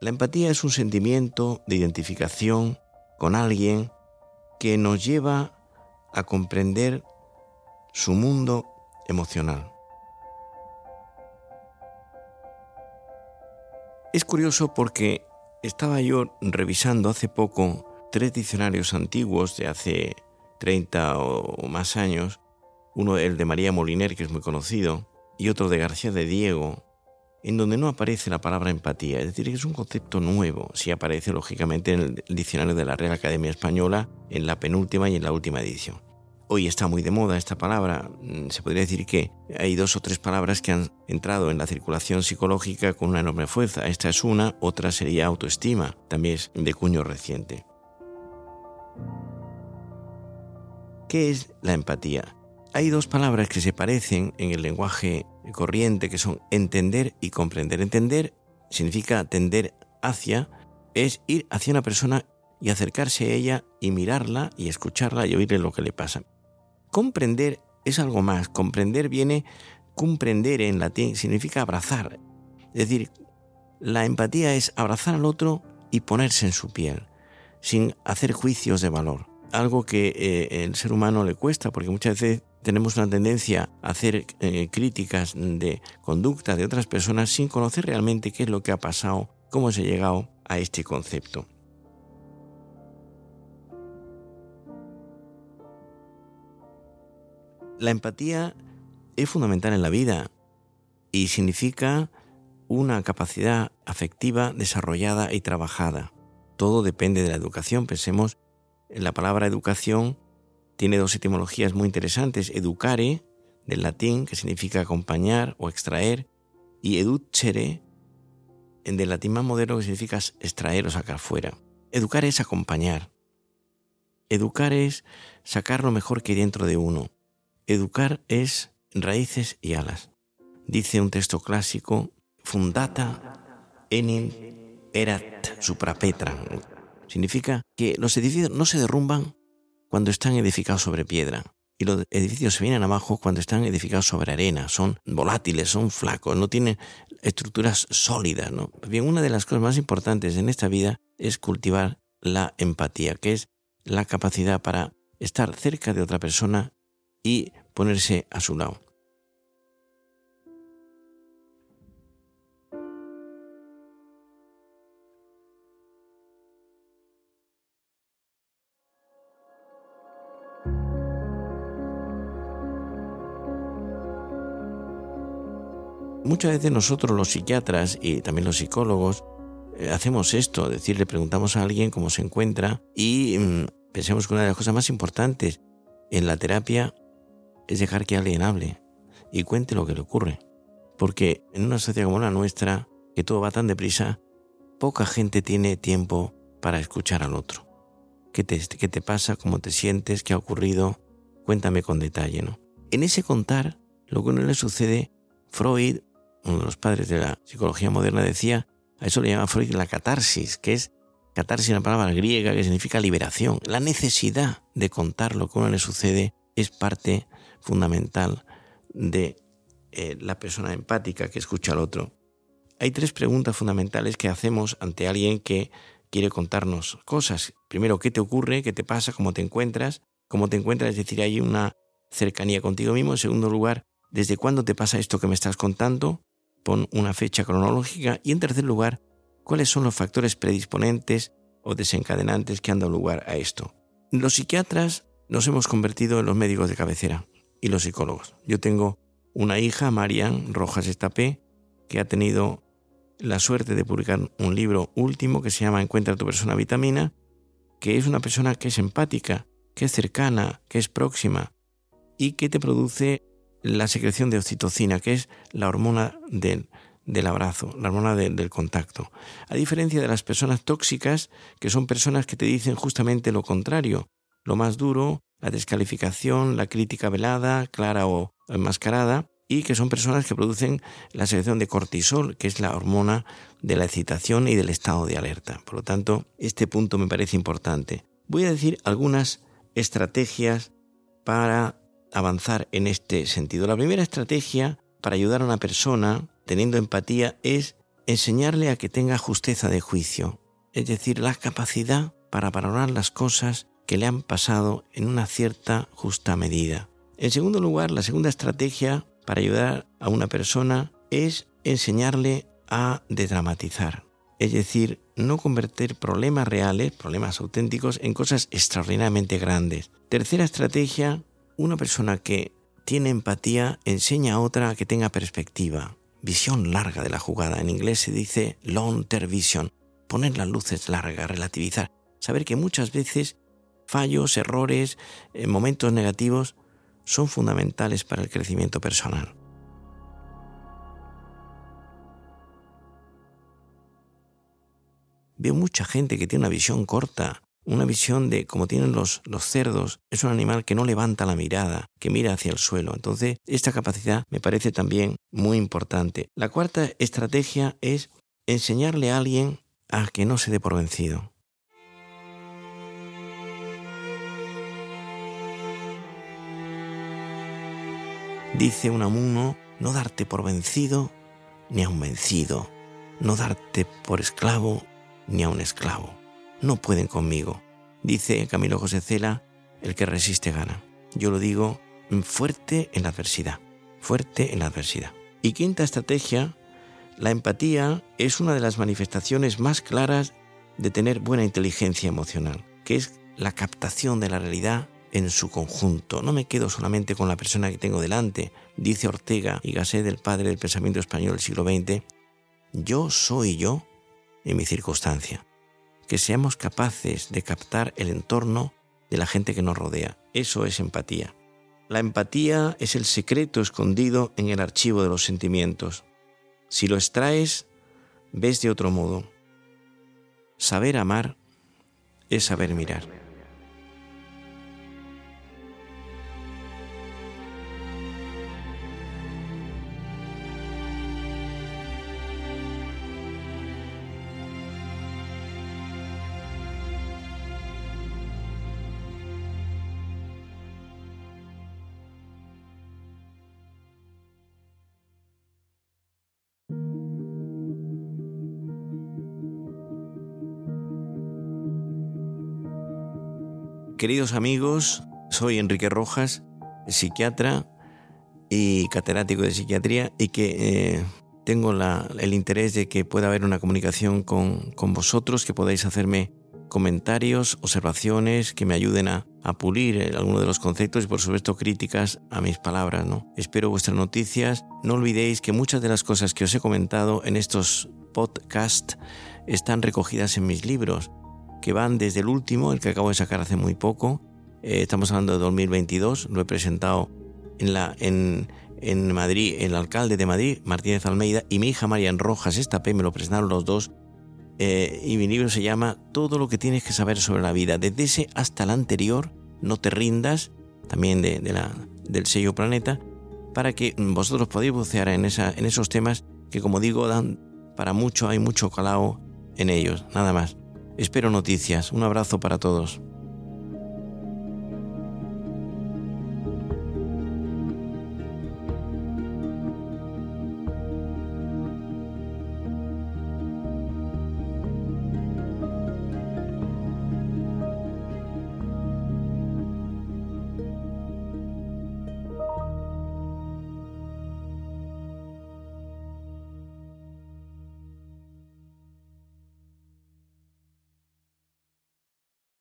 La empatía es un sentimiento de identificación con alguien que nos lleva a comprender su mundo emocional. Es curioso porque estaba yo revisando hace poco tres diccionarios antiguos de hace 30 o más años, uno el de María Moliner, que es muy conocido, y otro de García de Diego, en donde no aparece la palabra empatía, es decir, que es un concepto nuevo, sí aparece lógicamente en el diccionario de la Real Academia Española, en la penúltima y en la última edición. Hoy está muy de moda esta palabra. Mm, se podría decir que hay dos o tres palabras que han entrado en la circulación psicológica con una enorme fuerza. Esta es una, otra sería autoestima, también es de cuño reciente. ¿Qué es la empatía? Hay dos palabras que se parecen en el lenguaje corriente que son entender y comprender. Entender significa tender hacia, es ir hacia una persona y acercarse a ella y mirarla y escucharla y oírle lo que le pasa. Comprender es algo más. Comprender viene, comprender en latín significa abrazar. Es decir, la empatía es abrazar al otro y ponerse en su piel, sin hacer juicios de valor. Algo que eh, el ser humano le cuesta, porque muchas veces tenemos una tendencia a hacer eh, críticas de conducta de otras personas sin conocer realmente qué es lo que ha pasado, cómo se ha llegado a este concepto. La empatía es fundamental en la vida y significa una capacidad afectiva desarrollada y trabajada. Todo depende de la educación. Pensemos en la palabra educación tiene dos etimologías muy interesantes. Educare, del latín, que significa acompañar o extraer, y educere, del latín más moderno, que significa extraer o sacar fuera. Educar es acompañar. Educar es sacar lo mejor que hay dentro de uno. Educar es raíces y alas. Dice un texto clásico, fundata enim erat suprapetra. Significa que los edificios no se derrumban cuando están edificados sobre piedra. Y los edificios se vienen abajo cuando están edificados sobre arena, son volátiles, son flacos, no tienen estructuras sólidas. ¿no? Bien, una de las cosas más importantes en esta vida es cultivar la empatía, que es la capacidad para estar cerca de otra persona y ponerse a su lado. Muchas veces nosotros los psiquiatras y también los psicólogos eh, hacemos esto, es decir, le preguntamos a alguien cómo se encuentra y mm, pensemos que una de las cosas más importantes en la terapia es dejar que alguien hable y cuente lo que le ocurre. Porque en una sociedad como la nuestra, que todo va tan deprisa, poca gente tiene tiempo para escuchar al otro. ¿Qué te, pasa? ¿Cómo te sientes? ¿Qué ha ocurrido? Cuéntame con detalle, ¿no? En ese contar, lo que uno le sucede, Freud uno de los padres de la psicología moderna, decía, a eso le llama Freud la catarsis, que es catarsis, una palabra griega que significa liberación. La necesidad de contar lo que a uno le sucede es parte fundamental de eh, la persona empática que escucha al otro. Hay tres preguntas fundamentales que hacemos ante alguien que quiere contarnos cosas. Primero, ¿qué te ocurre? ¿Qué te pasa? ¿Cómo te encuentras? ¿Cómo te encuentras? Es decir, hay una cercanía contigo mismo. En segundo lugar, ¿desde cuándo te pasa esto que me estás contando? Pon una fecha cronológica y en tercer lugar, cuáles son los factores predisponentes o desencadenantes que han dado lugar a esto. Los psiquiatras nos hemos convertido en los médicos de cabecera y los psicólogos. Yo tengo una hija, Marian Rojas Estapé, que ha tenido la suerte de publicar un libro último que se llama Encuentra tu persona vitamina, que es una persona que es empática, que es cercana, que es próxima y que te produce la secreción de oxitocina, que es la hormona del, del abrazo, la hormona del contacto. A diferencia de las personas tóxicas, que son personas que te dicen justamente lo contrario, lo más duro, la descalificación, la crítica velada, clara o enmascarada, y que son personas que producen la secreción de cortisol, que es la hormona de la excitación y del estado de alerta. Por lo tanto, este punto me parece importante. Voy a decir algunas estrategias para avanzar en este sentido. La primera estrategia para ayudar a una persona teniendo empatía es enseñarle a que tenga justeza de juicio, es decir, la capacidad para valorar las cosas que le han pasado en una cierta justa medida. En segundo lugar, la segunda estrategia para ayudar a una persona es enseñarle a dedramatizar, es decir, no convertir problemas reales, problemas auténticos, en cosas extraordinariamente grandes. Tercera estrategia, una persona que tiene empatía enseña a otra que tenga perspectiva, visión larga de la jugada. En inglés se dice long term vision, poner las luces largas, relativizar, saber que muchas veces fallos, errores, eh, momentos negativos son fundamentales para el crecimiento personal. Veo mucha gente que tiene una visión corta, una visión de como tienen los, los cerdos, es un animal que no levanta la mirada, que mira hacia el suelo. Entonces, esta capacidad me parece también muy importante. La cuarta estrategia es enseñarle a alguien a que no se dé por vencido. Dice un amuno, no darte por vencido ni a un vencido, no darte por esclavo ni a un esclavo no pueden conmigo. Dice Camilo José Cela, el que resiste gana. Yo lo digo fuerte en la adversidad, fuerte en la adversidad. Y quinta estrategia, la empatía es una de las manifestaciones más claras de tener buena inteligencia emocional, que es la captación de la realidad en su conjunto. No me quedo solamente con la persona que tengo delante, dice Ortega y Gasset, el padre del pensamiento español del siglo XX. Yo soy yo en mi circunstancia que seamos capaces de captar el entorno de la gente que nos rodea. Eso es empatía. La empatía es el secreto escondido en el archivo de los sentimientos. Si lo extraes, ves de otro modo. Saber amar es saber mirar. Queridos amigos, soy Enrique Rojas, psiquiatra y catedrático de psiquiatría y que eh, tengo el interés de que pueda haber una comunicación con, vosotros, que podáis hacerme comentarios, observaciones que me ayuden a, pulir eh, alguno de los conceptos y por supuesto críticas a mis palabras. ¿no? Espero vuestras noticias. No olvidéis que muchas de las cosas que os he comentado en estos podcasts están recogidas en mis libros que van desde el último, el que acabo de sacar hace muy poco, eh, estamos hablando de 2022, lo he presentado en, la, en, en Madrid, el alcalde de Madrid, Martínez Almeida, y mi hija Marian Rojas Estapé, me lo presentaron los dos, eh, y mi libro se llama Todo lo que tienes que saber sobre la vida, desde ese hasta el anterior, no te rindas, también de, la, del sello Planeta, para que vosotros podáis bucear en, esa, en esos temas que, como digo, dan para mucho, hay mucho calao en ellos, nada más. Espero noticias. Un abrazo para todos.